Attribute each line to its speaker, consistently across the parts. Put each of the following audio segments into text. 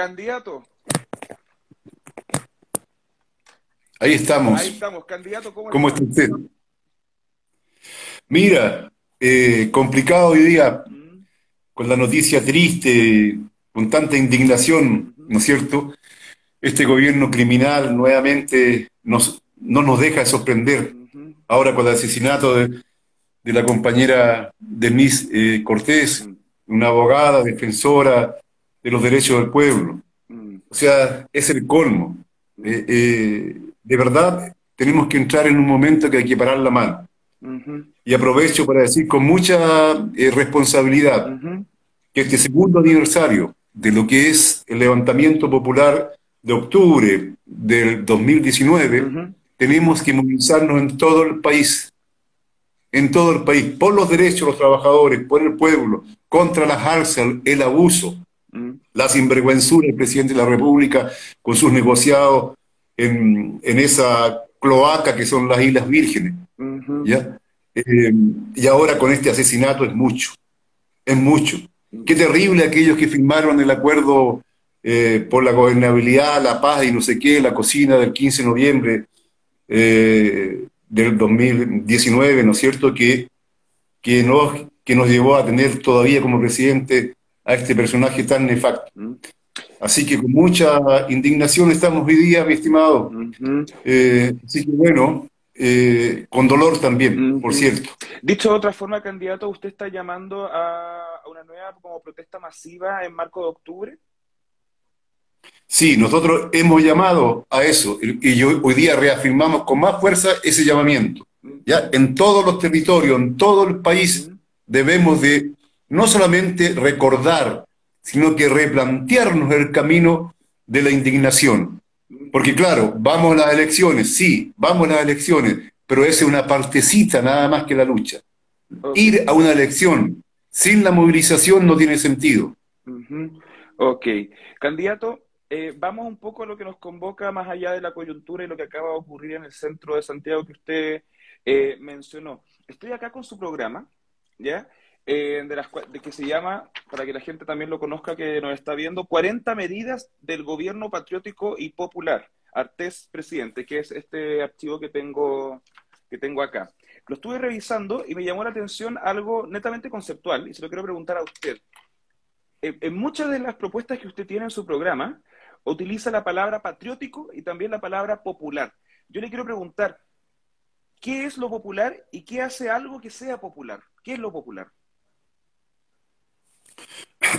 Speaker 1: Candidato.
Speaker 2: Ahí estamos.
Speaker 1: Ahí estamos, candidato.
Speaker 2: ¿Cómo, ¿Cómo está usted? Mira, eh, complicado hoy día, mm. con la noticia triste, con tanta indignación, ¿no es cierto? Este gobierno criminal nuevamente nos, no nos deja de sorprender. Ahora con el asesinato de, la compañera Denise eh, Cortés, una abogada, defensora de los derechos del pueblo. Mm. O sea, es el colmo. Eh, eh, de verdad, tenemos que entrar en un momento que hay que parar la mano. Y aprovecho para decir con mucha eh, responsabilidad que este segundo aniversario de lo que es el levantamiento popular de octubre del 2019, tenemos que movilizarnos en todo el país, en todo el país, por los derechos de los trabajadores, por el pueblo, contra las alzas, el abuso, la sinvergüenzura del presidente de la República con sus negociados en, esa cloaca que son las Islas Vírgenes. ¿ya? Eh, y ahora con este asesinato es mucho, es mucho. Qué terrible aquellos que firmaron el acuerdo eh, por la gobernabilidad, la paz y no sé qué, la cocina del 15 de noviembre eh, del 2019, ¿no es cierto?, que, que, nos, que nos llevó a tener todavía como presidente a este personaje tan nefasto. Así que con mucha indignación estamos hoy día, mi estimado. Eh, así que bueno, eh, con dolor también, por cierto.
Speaker 1: Dicho de otra forma, candidato, ¿usted está llamando a una nueva como protesta masiva en marco de octubre?
Speaker 2: Sí, nosotros hemos llamado a eso y hoy día reafirmamos con más fuerza ese llamamiento. Ya en todos los territorios, en todo el país, debemos de no solamente recordar, sino que replantearnos el camino de la indignación. Porque claro, vamos a las elecciones, sí, vamos a las elecciones, pero esa es una partecita nada más que la lucha. Ir a una elección sin la movilización no tiene sentido.
Speaker 1: Ok. Candidato, eh, vamos un poco a lo que nos convoca más allá de la coyuntura y lo que acaba de ocurrir en el centro de Santiago que usted eh, mencionó. Estoy acá con su programa, ¿ya? Eh, de, las, de que se llama, para que la gente también lo conozca que nos está viendo, 40 medidas del gobierno patriótico y popular, Artés Presidente, que es este archivo que tengo, que tengo acá. Lo estuve revisando y me llamó la atención algo netamente conceptual, y se lo quiero preguntar a usted. En, muchas de las propuestas que usted tiene en su programa, utiliza la palabra patriótico y también la palabra popular. Yo le quiero preguntar, ¿qué es lo popular y qué hace algo que sea popular? ¿Qué es lo popular?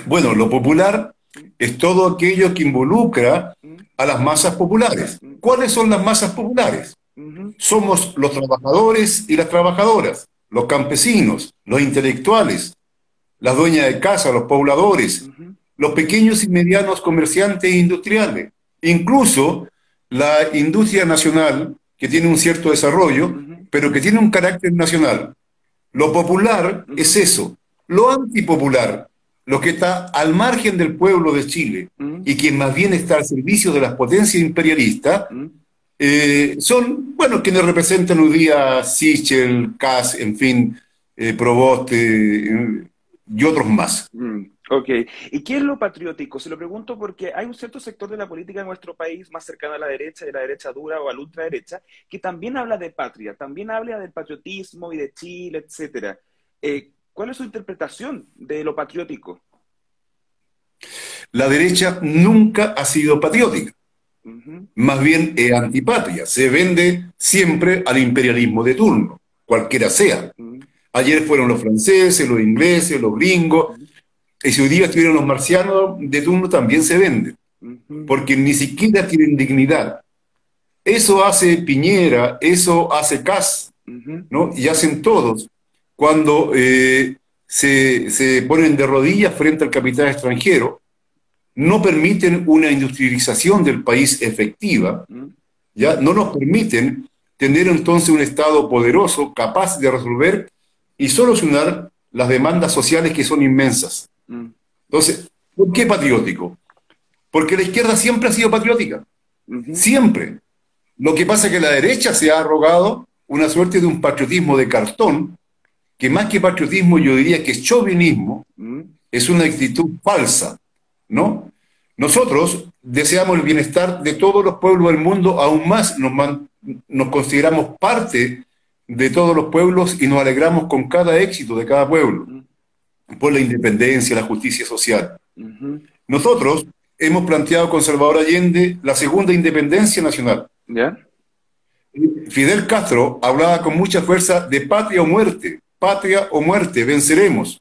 Speaker 2: Bueno, lo popular es todo aquello que involucra a las masas populares. ¿Cuáles son las masas populares? Somos los trabajadores y las trabajadoras, los campesinos, los intelectuales, las dueñas de casa, los pobladores, los pequeños y medianos comerciantes e industriales, incluso la industria nacional, que tiene un cierto desarrollo, pero que tiene un carácter nacional. Lo popular es eso. Lo antipopular lo que está al margen del pueblo de Chile mm. y quien más bien está al servicio de las potencias imperialistas, mm. eh, son, bueno, quienes representan hoy día Sichel, Kass, en fin, eh, Provost eh, y otros más.
Speaker 1: Mm, ok. ¿Y qué es lo patriótico? Se lo pregunto porque hay un cierto sector de la política en nuestro país, más cercano a la derecha, de la derecha dura o a la ultraderecha, que también habla de patria, también habla del patriotismo y de Chile, etcétera. ¿Cuál es su interpretación de lo patriótico?
Speaker 2: La derecha nunca ha sido patriótica, más bien es antipatria, se vende siempre al imperialismo de turno, cualquiera sea. Ayer fueron los franceses, los ingleses, los gringos, y si hoy día estuvieron los marcianos de turno también se venden, porque ni siquiera tienen dignidad. Eso hace Piñera, eso hace Kass, ¿no? y hacen todos cuando eh, se, ponen de rodillas frente al capital extranjero, no permiten una industrialización del país efectiva, ¿ya? no nos permiten tener entonces un Estado poderoso, capaz de resolver y solucionar las demandas sociales que son inmensas. Entonces, ¿por qué patriótico? Porque la izquierda siempre ha sido patriótica, siempre. Lo que pasa es que la derecha se ha arrogado una suerte de un patriotismo de cartón, que más que patriotismo yo diría que chauvinismo, mm. es una actitud falsa, ¿no? Nosotros deseamos el bienestar de todos los pueblos del mundo, aún más nos, nos consideramos parte de todos los pueblos y nos alegramos con cada éxito de cada pueblo, por la independencia, la justicia social. Nosotros hemos planteado con Salvador Allende la segunda independencia nacional. Fidel Castro hablaba con mucha fuerza de patria o muerte, patria o muerte, venceremos.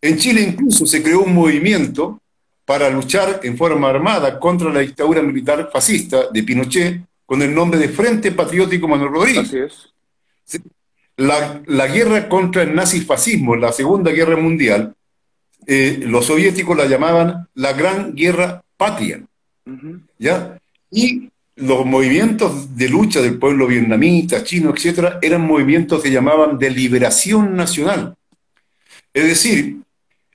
Speaker 2: En Chile incluso se creó un movimiento para luchar en forma armada contra la dictadura militar fascista de Pinochet con el nombre de Frente Patriótico Manuel Rodríguez.
Speaker 1: Así es.
Speaker 2: La, la guerra contra el nazifascismo, la Segunda Guerra Mundial, eh, los soviéticos la llamaban la Gran Guerra Patria. ¿Ya? Y los movimientos de lucha del pueblo vietnamita, chino, etcétera, eran movimientos que llamaban de liberación nacional. Es decir,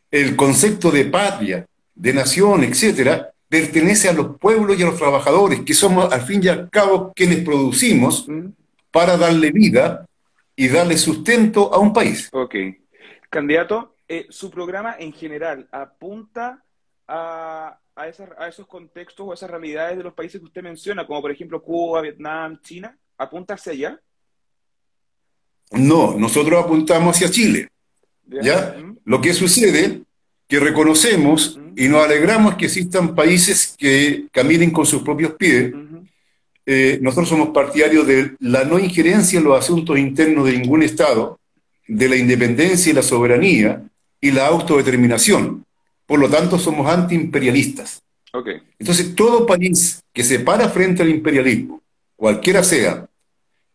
Speaker 2: el concepto de patria, de nación, etcétera, pertenece a los pueblos y a los trabajadores, que somos al fin y al cabo quienes producimos para darle vida y darle sustento a un país.
Speaker 1: Ok. Candidato, eh, su programa en general apunta a, a, esos contextos o a esas realidades de los países que usted menciona, como por ejemplo Cuba, Vietnam, China, ¿apunta hacia allá?
Speaker 2: No, nosotros apuntamos hacia Chile. ¿Ya? Lo que sucede que reconocemos y nos alegramos que existan países que caminen con sus propios pies. Eh, nosotros somos partidarios de la no injerencia en los asuntos internos de ningún Estado, de la independencia y la soberanía, y la autodeterminación. Por lo tanto, somos antiimperialistas.
Speaker 1: Okay.
Speaker 2: Entonces, todo país que se para frente al imperialismo, cualquiera sea,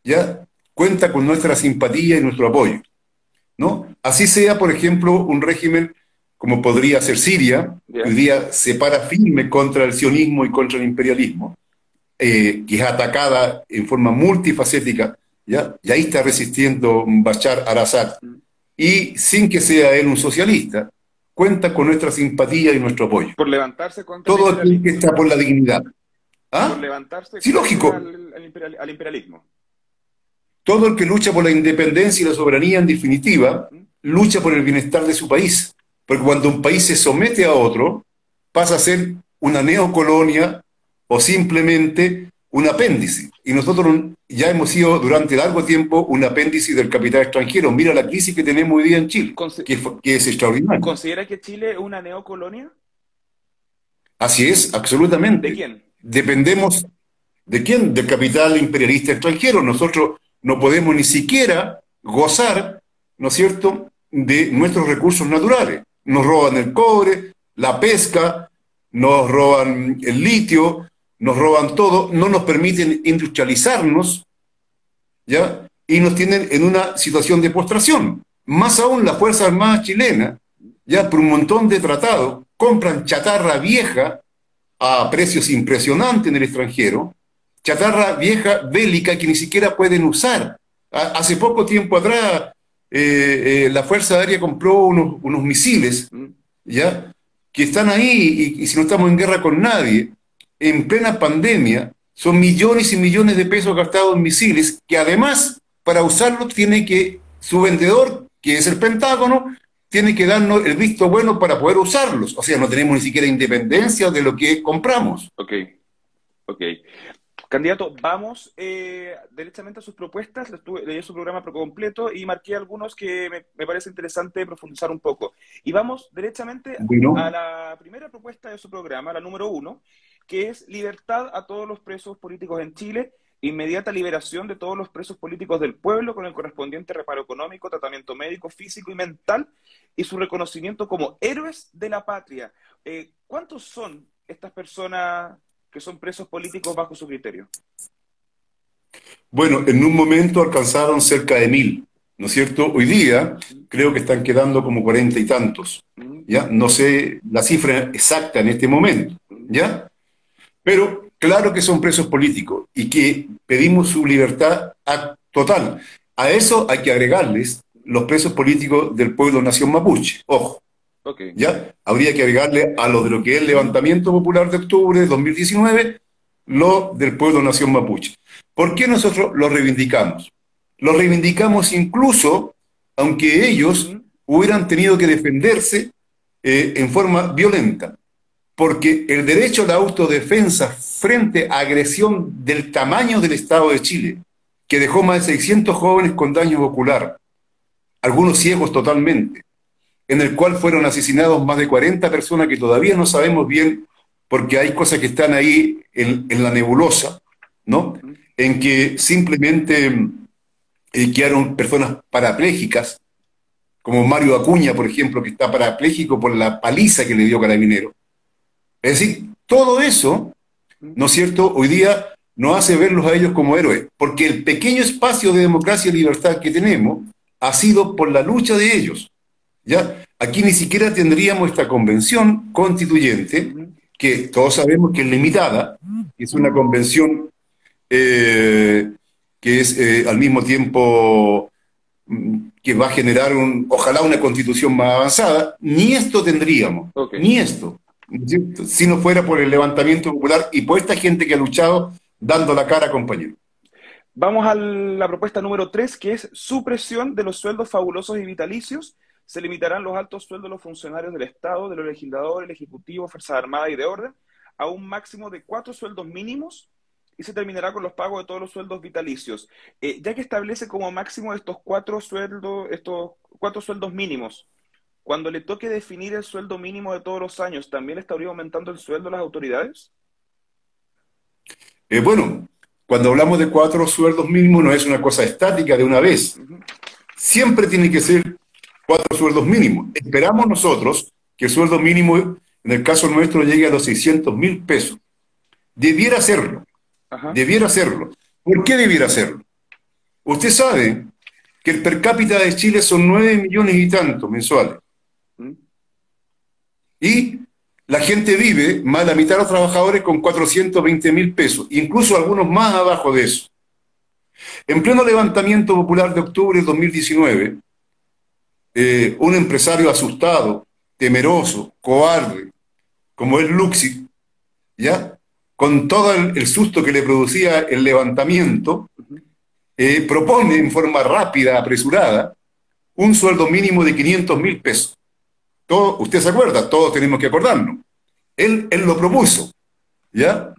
Speaker 2: ya cuenta con nuestra simpatía y nuestro apoyo. ¿no? Así sea, por ejemplo, un régimen como podría ser Siria, que hoy día se para firme contra el sionismo y contra el imperialismo, eh, que es atacada en forma multifacética, ¿ya? y ahí está resistiendo Bashar al-Assad. Mm y sin que sea él un socialista, cuenta con nuestra simpatía y nuestro apoyo.
Speaker 1: Por levantarse contra
Speaker 2: Todo aquel que está por la dignidad.
Speaker 1: ¿Ah? Por levantarse
Speaker 2: sí, lógico.
Speaker 1: Al, imperialismo.
Speaker 2: Todo el que lucha por la independencia y la soberanía, en definitiva, lucha por el bienestar de su país. Porque cuando un país se somete a otro, pasa a ser una neocolonia o simplemente un apéndice. Y nosotros ya hemos sido durante largo tiempo un apéndice del capital extranjero. Mira la crisis que tenemos hoy día en Chile, que, es extraordinaria.
Speaker 1: ¿Considera que Chile es una neocolonia?
Speaker 2: Así es, absolutamente.
Speaker 1: ¿De quién?
Speaker 2: Dependemos de quién, del capital imperialista extranjero. Nosotros no podemos ni siquiera gozar, ¿no es cierto?, de nuestros recursos naturales. Nos roban el cobre, la pesca, nos roban el litio, nos roban todo, no nos permiten industrializarnos, ¿ya? Y nos tienen en una situación de postración. Más aún, la Fuerza Armada chilena, ya por un montón de tratados, compran chatarra vieja a precios impresionantes en el extranjero, chatarra vieja bélica que ni siquiera pueden usar. Hace poco tiempo atrás, eh, eh, la Fuerza Aérea compró unos, unos, misiles, ¿ya? Que están ahí y, y si no estamos en guerra con nadie, en plena pandemia, son millones y millones de pesos gastados en misiles que además, para usarlos, tiene que, su vendedor, que es el Pentágono, tiene que darnos el visto bueno para poder usarlos. O sea, no tenemos ni siquiera independencia de lo que compramos.
Speaker 1: Ok, ok. Candidato, vamos eh, directamente a sus propuestas. Leí su programa por completo y marqué algunos que me, parece interesante profundizar un poco. Y vamos directamente a la primera propuesta de su programa, la número uno, que es libertad a todos los presos políticos en Chile, inmediata liberación de todos los presos políticos del pueblo con el correspondiente reparo económico, tratamiento médico, físico y mental y su reconocimiento como héroes de la patria. Eh, ¿Cuántos son estas personas que son presos políticos bajo su criterio?
Speaker 2: Bueno, en un momento alcanzaron cerca de mil, ¿no es cierto? Hoy día creo que están quedando como cuarenta y tantos, ¿ya? No sé la cifra exacta en este momento, ¿ya? Pero claro que son presos políticos y que pedimos su libertad total. A eso hay que agregarles los presos políticos del pueblo nación mapuche. Ojo. ¿Ya? Habría que agregarle a lo de lo que es el levantamiento popular de octubre de 2019, lo del pueblo nación mapuche. ¿Por qué nosotros lo reivindicamos? Lo reivindicamos incluso aunque ellos hubieran tenido que defenderse eh, en forma violenta. Porque el derecho a la autodefensa frente a agresión del tamaño del Estado de Chile, que dejó más de 600 jóvenes con daño ocular, algunos ciegos totalmente, en el cual fueron asesinados más de 40 personas que todavía no sabemos bien, porque hay cosas que están ahí en, la nebulosa, ¿no? En que simplemente eh, quedaron personas parapléjicas, como Mario Acuña, por ejemplo, que está parapléjico por la paliza que le dio Carabinero. Es decir, todo eso, ¿no es cierto?, hoy día nos hace verlos a ellos como héroes, porque el pequeño espacio de democracia y libertad que tenemos ha sido por la lucha de ellos. ¿ya? Aquí ni siquiera tendríamos esta convención constituyente, que todos sabemos que es limitada, que es una convención eh, que es eh, al mismo tiempo mm, que va a generar un, ojalá una constitución más avanzada, ni esto tendríamos, ni esto, si no fuera por el levantamiento popular y por esta gente que ha luchado dando la cara, compañero.
Speaker 1: Vamos a la propuesta número 3, que es supresión de los sueldos fabulosos y vitalicios. Se limitarán los altos sueldos de los funcionarios del Estado, de los legisladores, el Ejecutivo, Fuerzas Armadas y de Orden, a un máximo de cuatro sueldos mínimos y se terminará con los pagos de todos los sueldos vitalicios. Eh, ya que establece como máximo estos cuatro sueldos, estos cuatro sueldos mínimos, cuando le toque definir el sueldo mínimo de todos los años, ¿también estaría aumentando el sueldo de las autoridades?
Speaker 2: Eh, bueno, cuando hablamos de cuatro sueldos mínimos no es una cosa estática de una vez. Siempre tiene que ser cuatro sueldos mínimos. Esperamos nosotros que el sueldo mínimo, en el caso nuestro, llegue a los 600 mil pesos. Debiera serlo. Debiera hacerlo. ¿Por qué debiera hacerlo? Usted sabe que el per cápita de Chile son 9 millones y tantos mensuales. Y la gente vive, más la mitad de los trabajadores, con 420 mil pesos, incluso algunos más abajo de eso. En pleno levantamiento popular de octubre de 2019, eh, un empresario asustado, temeroso, cobarde, como es Luxi, ¿ya? con todo el, susto que le producía el levantamiento, eh, propone en forma rápida, apresurada, un sueldo mínimo de 500 mil pesos. Todo, usted se acuerda, todos tenemos que acordarnos. Él, él lo propuso, ¿ya?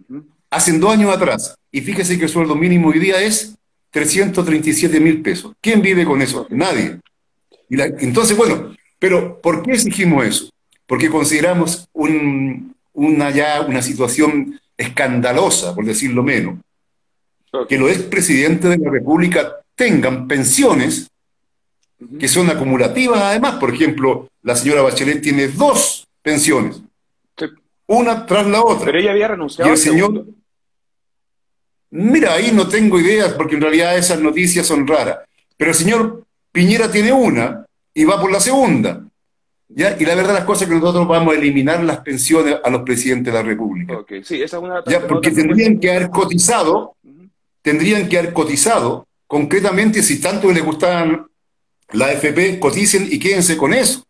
Speaker 2: Hace dos años atrás. Y fíjese que el sueldo mínimo hoy día es 337 mil pesos. ¿Quién vive con eso? Nadie. Y entonces, bueno, pero ¿por qué exigimos eso? Porque consideramos una, ya una situación escandalosa, por decirlo menos, que los expresidentes de la República tengan pensiones que son acumulativas además. Por ejemplo, la señora Bachelet tiene dos pensiones, una tras la otra.
Speaker 1: Pero ella había renunciado.
Speaker 2: Y el señor... Mira, ahí no tengo ideas porque en realidad esas noticias son raras. Pero el señor Piñera tiene una y va por la segunda. ¿Ya? Y la verdad las cosas es que nosotros vamos a eliminar las pensiones a los presidentes de la República.
Speaker 1: Sí, esa es una...
Speaker 2: ¿Ya? Porque tendrían que haber cotizado, tendrían que haber cotizado, concretamente si tanto les gustaban la FP, coticen y quédense con eso,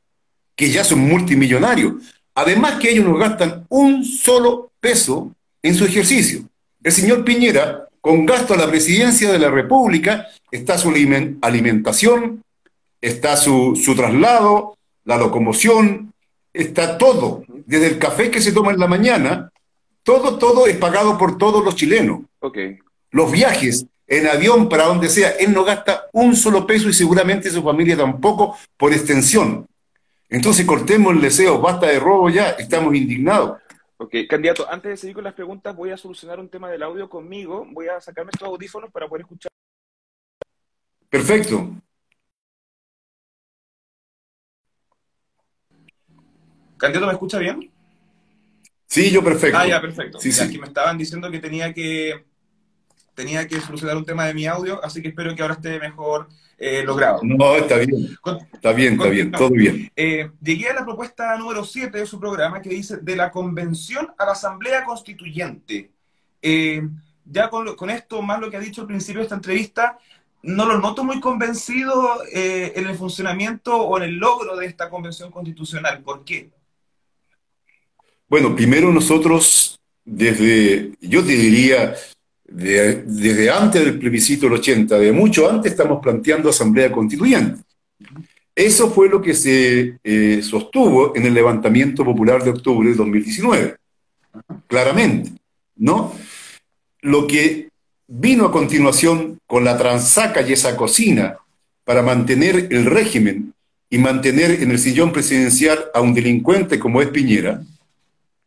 Speaker 2: que ya son multimillonarios. Además que ellos no gastan un solo peso en su ejercicio. El señor Piñera, con gasto a la presidencia de la República, está su alimentación, está su, su traslado, la locomoción, está todo, desde el café que se toma en la mañana, todo, todo es pagado por todos los chilenos.
Speaker 1: Okay.
Speaker 2: Los viajes en avión para donde sea, él no gasta un solo peso y seguramente su familia tampoco por extensión. Entonces cortemos el deseo, basta de robo ya, estamos indignados.
Speaker 1: Ok, candidato, antes de seguir con las preguntas, voy a solucionar un tema del audio conmigo. Voy a sacarme estos audífonos para poder escuchar.
Speaker 2: Perfecto.
Speaker 1: ¿Candidato me escucha bien?
Speaker 2: Sí, yo perfecto.
Speaker 1: Ah, ya, perfecto. Sí, Aquí me estaban diciendo que tenía que tenía que solucionar un tema de mi audio, así que espero que ahora esté mejor eh, logrado.
Speaker 2: No, está bien. está bien, está bien, todo bien.
Speaker 1: Eh, llegué a la propuesta número 7 de su programa que dice de la convención a la asamblea constituyente. Eh, ya con, con, esto, más lo que ha dicho al principio de esta entrevista, no lo noto muy convencido en el funcionamiento o en el logro de esta convención constitucional. ¿Por qué?
Speaker 2: Bueno, primero nosotros, desde, yo te diría, desde antes del plebiscito del 80, de mucho antes, estamos planteando asamblea constituyente. Eso fue lo que se eh, sostuvo en el levantamiento popular de octubre de 2019, claramente, ¿no? Lo que vino a continuación con la transaca y esa cocina para mantener el régimen y mantener en el sillón presidencial a un delincuente como es Piñera,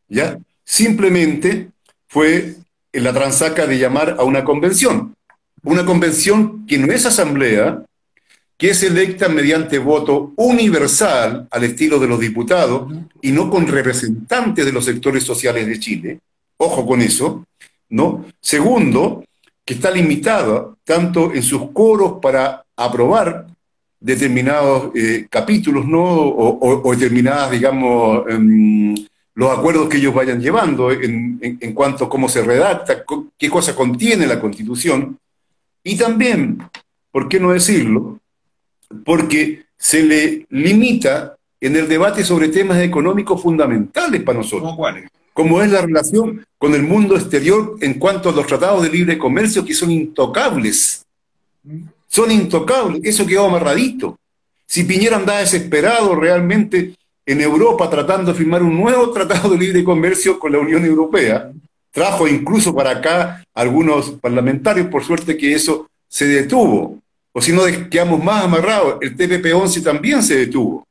Speaker 2: ¿ya? Simplemente fue la transaca de llamar a una convención. Una convención que no es asamblea, que es electa mediante voto universal al estilo de los diputados y no con representantes de los sectores sociales de Chile. Ojo con eso, ¿no? Segundo, que está limitada tanto en sus coros para aprobar determinados eh, capítulos, ¿no? O, determinadas, digamos, em, los acuerdos que ellos vayan llevando en, en, cuanto a cómo se redacta, qué cosa contiene la Constitución. Y también, ¿por qué no decirlo? Porque se le limita en el debate sobre temas económicos fundamentales para nosotros. cuáles? Como es la relación con el mundo exterior en cuanto a los tratados de libre comercio que son intocables. Mm son intocables, eso quedó amarradito. Si Piñera andaba desesperado realmente en Europa tratando de firmar un nuevo tratado de libre comercio con la Unión Europea, trajo incluso para acá algunos parlamentarios, por suerte que eso se detuvo. O si no, quedamos más amarrados. El TPP-11 también se detuvo.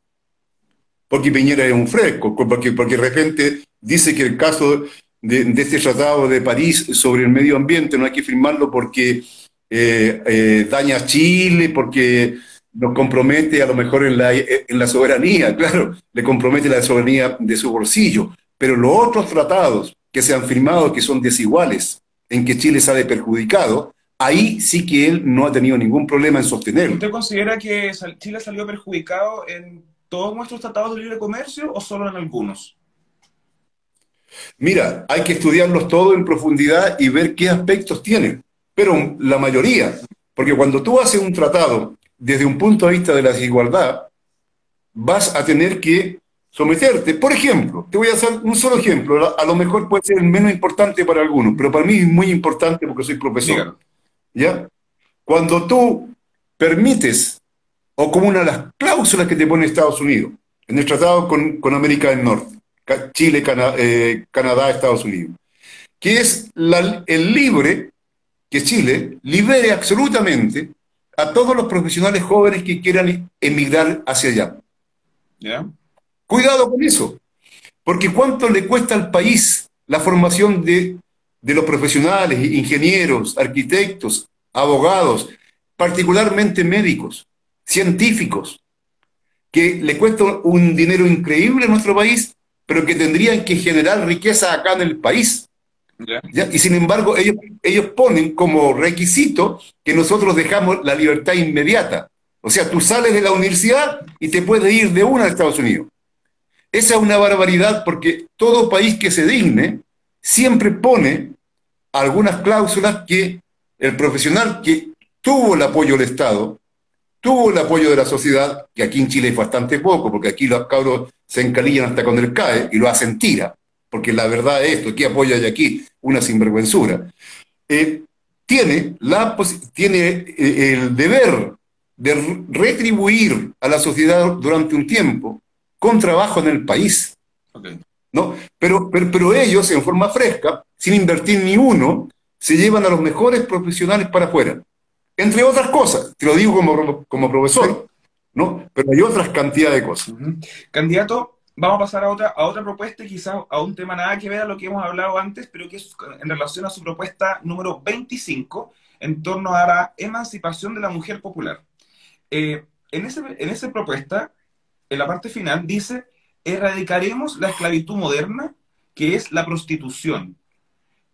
Speaker 2: Porque Piñera es un fresco, porque, porque de repente dice que el caso de, este tratado de París sobre el medio ambiente no hay que firmarlo porque eh, eh, daña a Chile porque nos compromete a lo mejor en la, en la soberanía, claro, le compromete la soberanía de su bolsillo, pero los otros tratados que se han firmado que son desiguales, en que Chile sale perjudicado, ahí sí que él no ha tenido ningún problema en sostenerlo.
Speaker 1: ¿Usted considera que Chile salió perjudicado en todos nuestros tratados de libre comercio o solo en algunos?
Speaker 2: Mira, hay que estudiarlos todos en profundidad y ver qué aspectos tienen pero la mayoría, porque cuando tú haces un tratado desde un punto de vista de la desigualdad, vas a tener que someterte. Por ejemplo, te voy a hacer un solo ejemplo, a lo mejor puede ser menos importante para algunos, pero para mí es muy importante porque soy profesor. ¿Ya? Cuando tú permites, o como una de las cláusulas que te pone Estados Unidos, en el tratado con, América del Norte, Chile, eh, Canadá, Estados Unidos, que es el libre que Chile libere absolutamente a todos los profesionales jóvenes que quieran emigrar hacia allá. Cuidado con eso, porque ¿cuánto le cuesta al país la formación de, de los profesionales, ingenieros, arquitectos, abogados, particularmente médicos, científicos, que le cuesta un dinero increíble a nuestro país, pero que tendrían que generar riqueza acá en el país? Y sin embargo, ellos, ellos ponen como requisito que nosotros dejamos la libertad inmediata. O sea, tú sales de la universidad y te puedes ir de una a Estados Unidos. Esa es una barbaridad porque todo país que se digne siempre pone algunas cláusulas que el profesional que tuvo el apoyo del Estado, tuvo el apoyo de la sociedad, que aquí en Chile es bastante poco, porque aquí los cabros se encalillan hasta cuando él cae y lo hacen tira porque la verdad es esto, ¿qué apoya y aquí? Una sinvergüenzura. Eh, tiene, la, tiene eh, el deber de retribuir a la sociedad durante un tiempo con trabajo en el país. ¿no? Pero, pero, ellos, en forma fresca, sin invertir ni uno, se llevan a los mejores profesionales para afuera. Entre otras cosas, te lo digo como, como profesor, ¿no? Pero hay otras cantidades de cosas.
Speaker 1: Candidato, vamos a pasar a otra, a otra propuesta, quizás a un tema nada que ver a lo que hemos hablado antes, pero que es en relación a su propuesta número 25, en torno a la emancipación de la mujer popular. Eh, en, ese, en esa propuesta, en la parte final, dice, erradicaremos la esclavitud moderna, que es la prostitución.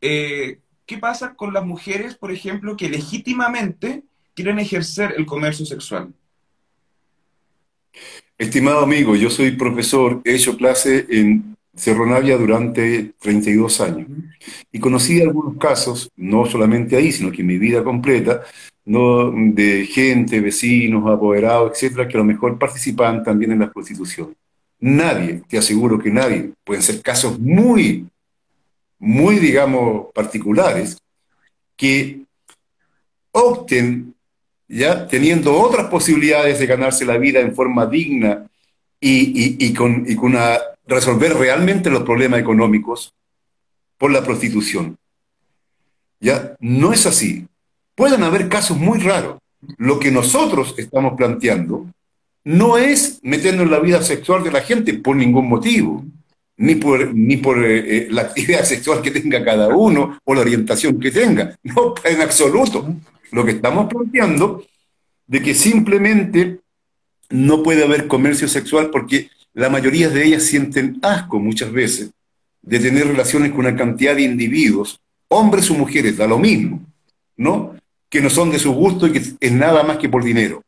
Speaker 1: Eh, ¿Qué pasa con las mujeres, por ejemplo, que legítimamente quieren ejercer el comercio sexual?
Speaker 2: Estimado amigo, yo soy profesor, he hecho clase en Cerro Navia durante 32 años y conocí algunos casos, no solamente ahí, sino que en mi vida completa, ¿no? de gente, vecinos, apoderados, etcétera, que a lo mejor participaban también en la prostitución. Nadie, te aseguro que nadie, pueden ser casos muy, muy, digamos, particulares, que opten ya teniendo otras posibilidades de ganarse la vida en forma digna y, con, y con una, resolver realmente los problemas económicos por la prostitución. ¿Ya? No es así. Pueden haber casos muy raros. Lo que nosotros estamos planteando no es meternos en la vida sexual de la gente por ningún motivo, ni por, ni por eh, eh, la actividad sexual que tenga cada uno o la orientación que tenga. No, en absoluto. Lo que estamos planteando de que simplemente no puede haber comercio sexual porque la mayoría de ellas sienten asco muchas veces de tener relaciones con una cantidad de individuos, hombres o mujeres, da lo mismo, ¿no? Que no son de su gusto y que es nada más que por dinero.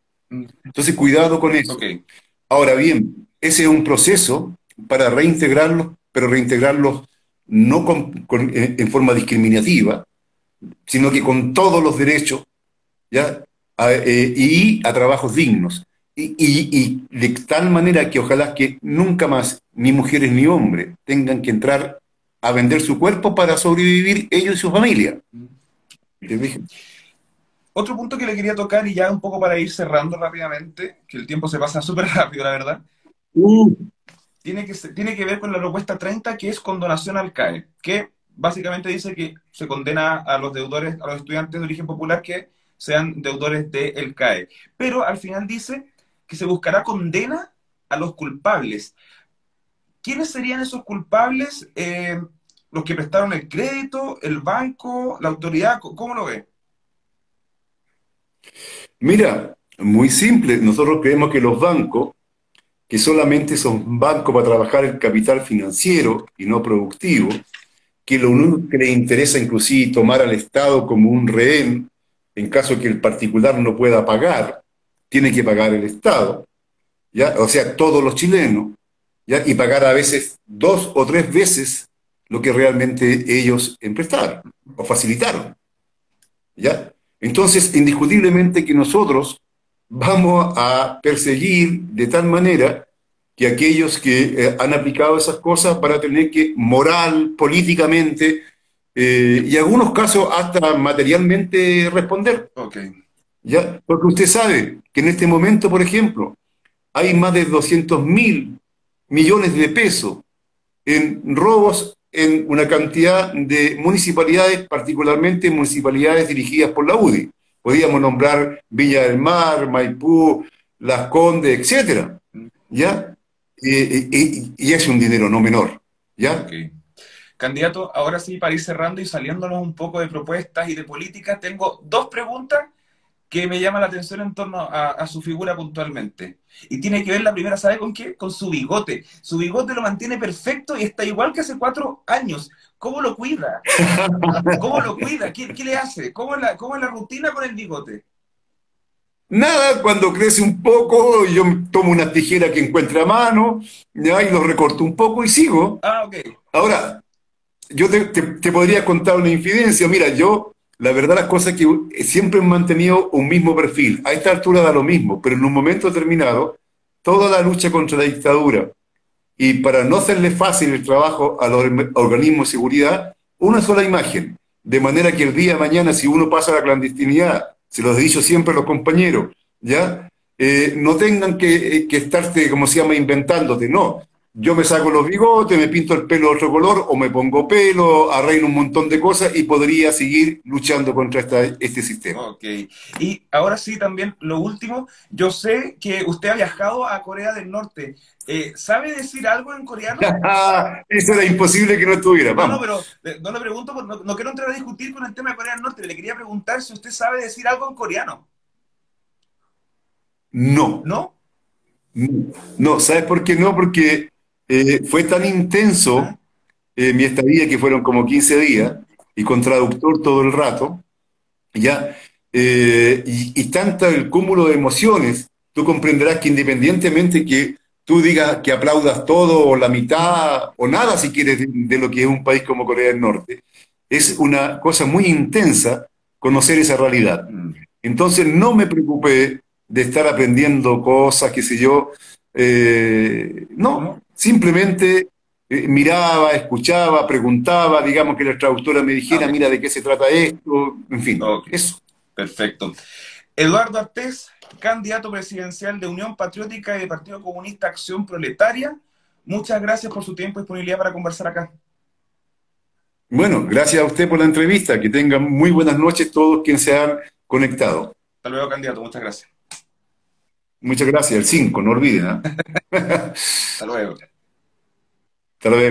Speaker 2: Entonces, cuidado con eso. Ahora bien, ese es un proceso para reintegrarlos, pero reintegrarlos no en forma discriminativa, sino que con todos los derechos, ¿ya? Eh, y a trabajos dignos. Y, de tal manera que ojalá que nunca más ni mujeres ni hombres tengan que entrar a vender su cuerpo para sobrevivir ellos y su familia.
Speaker 1: Otro punto que le quería tocar y ya un poco para ir cerrando rápidamente, que el tiempo se pasa súper rápido, la verdad, uh. tiene, que, tiene que ver con la propuesta 30, que es condonación al CAE, que básicamente dice que se condena a los deudores, a los estudiantes de origen popular que sean deudores del CAE. Pero al final dice que se buscará condena a los culpables. ¿Quiénes serían esos culpables? Eh, ¿Los que prestaron el crédito, el banco, la autoridad? ¿Cómo lo ve?
Speaker 2: Mira, muy simple. Nosotros creemos que los bancos, que solamente son bancos para trabajar el capital financiero y no productivo, que lo único que les interesa inclusive tomar al Estado como un rehén en caso que el particular no pueda pagar, tiene que pagar el Estado, ¿ya? o sea, todos los chilenos, ¿ya? y pagar a veces dos o tres veces lo que realmente ellos emprestaron o facilitaron. ¿ya? Entonces, indiscutiblemente que nosotros vamos a perseguir de tal manera que aquellos que eh, han aplicado esas cosas para tener que moral, políticamente, eh, y en algunos casos hasta materialmente responder.
Speaker 1: Okay.
Speaker 2: ¿Ya? Porque usted sabe que en este momento, por ejemplo, hay más de 200 mil millones de pesos en robos en una cantidad de municipalidades, particularmente municipalidades dirigidas por la UDI. Podríamos nombrar Villa del Mar, Maipú, Las Condes, etcétera, ¿ya? Y es un dinero no menor, ¿ya?
Speaker 1: Candidato, ahora sí, para ir cerrando y saliéndonos un poco de propuestas y de políticas, tengo dos preguntas que me llaman la atención en torno a, su figura puntualmente. Y tiene que ver la primera, ¿sabe con qué? Con su bigote. Su bigote lo mantiene perfecto y está igual que hace cuatro años. ¿Cómo lo cuida? ¿Cómo lo cuida? ¿Qué, le hace? ¿Cómo la, ¿Cómo es la rutina con el bigote?
Speaker 2: Nada, cuando crece un poco, yo tomo una tijera que encuentre a mano, ya, y lo recorto un poco y sigo.
Speaker 1: Ah, ok.
Speaker 2: Ahora, yo te, podría contar una infidencia. Mira, yo, la verdad, las cosas que siempre he mantenido un mismo perfil. A esta altura da lo mismo, pero en un momento determinado, toda la lucha contra la dictadura y para no hacerle fácil el trabajo a los organismos de seguridad, una sola imagen. De manera que el día de mañana, si uno pasa a la clandestinidad, se los he dicho siempre a los compañeros, ¿ya? Eh, no tengan que, eh, que estarte, como se llama, inventándote, no yo me saco los bigotes, me pinto el pelo de otro color o me pongo pelo, arreglo un montón de cosas y podría seguir luchando contra este sistema.
Speaker 1: Ok. Y ahora sí, también lo último, yo sé que usted ha viajado a Corea del Norte. Eh, ¿Sabe decir algo en coreano?
Speaker 2: Eso era imposible que no estuviera.
Speaker 1: No, no, pero eh, no lo pregunto, no, no quiero entrar a discutir con el tema de Corea del Norte. Le quería preguntar si usted sabe decir algo en coreano.
Speaker 2: No.
Speaker 1: ¿No?
Speaker 2: No, ¿sabes por qué no? Porque eh, fue tan intenso eh, mi estadía que fueron como 15 días y con traductor todo el rato, ¿ya? Eh, y, y tanto el cúmulo de emociones, tú comprenderás que independientemente que tú digas que aplaudas todo o la mitad o nada si quieres de, lo que es un país como Corea del Norte, es una cosa muy intensa conocer esa realidad. Mm. Entonces no me preocupé de estar aprendiendo cosas, qué sé yo. No, simplemente eh, miraba, escuchaba, preguntaba, digamos que la traductora me dijera, mira de qué se trata esto, en fin, eso.
Speaker 1: Perfecto. Eduardo Artés, candidato presidencial de Unión Patriótica y de Partido Comunista Acción Proletaria. Muchas gracias por su tiempo y disponibilidad para conversar acá.
Speaker 2: Bueno, gracias a usted por la entrevista. Que tengan muy buenas noches todos quienes se han conectado.
Speaker 1: Hasta luego, candidato. Muchas gracias.
Speaker 2: Muchas gracias. El 5, no olviden.
Speaker 1: Hasta luego.
Speaker 2: Hasta luego.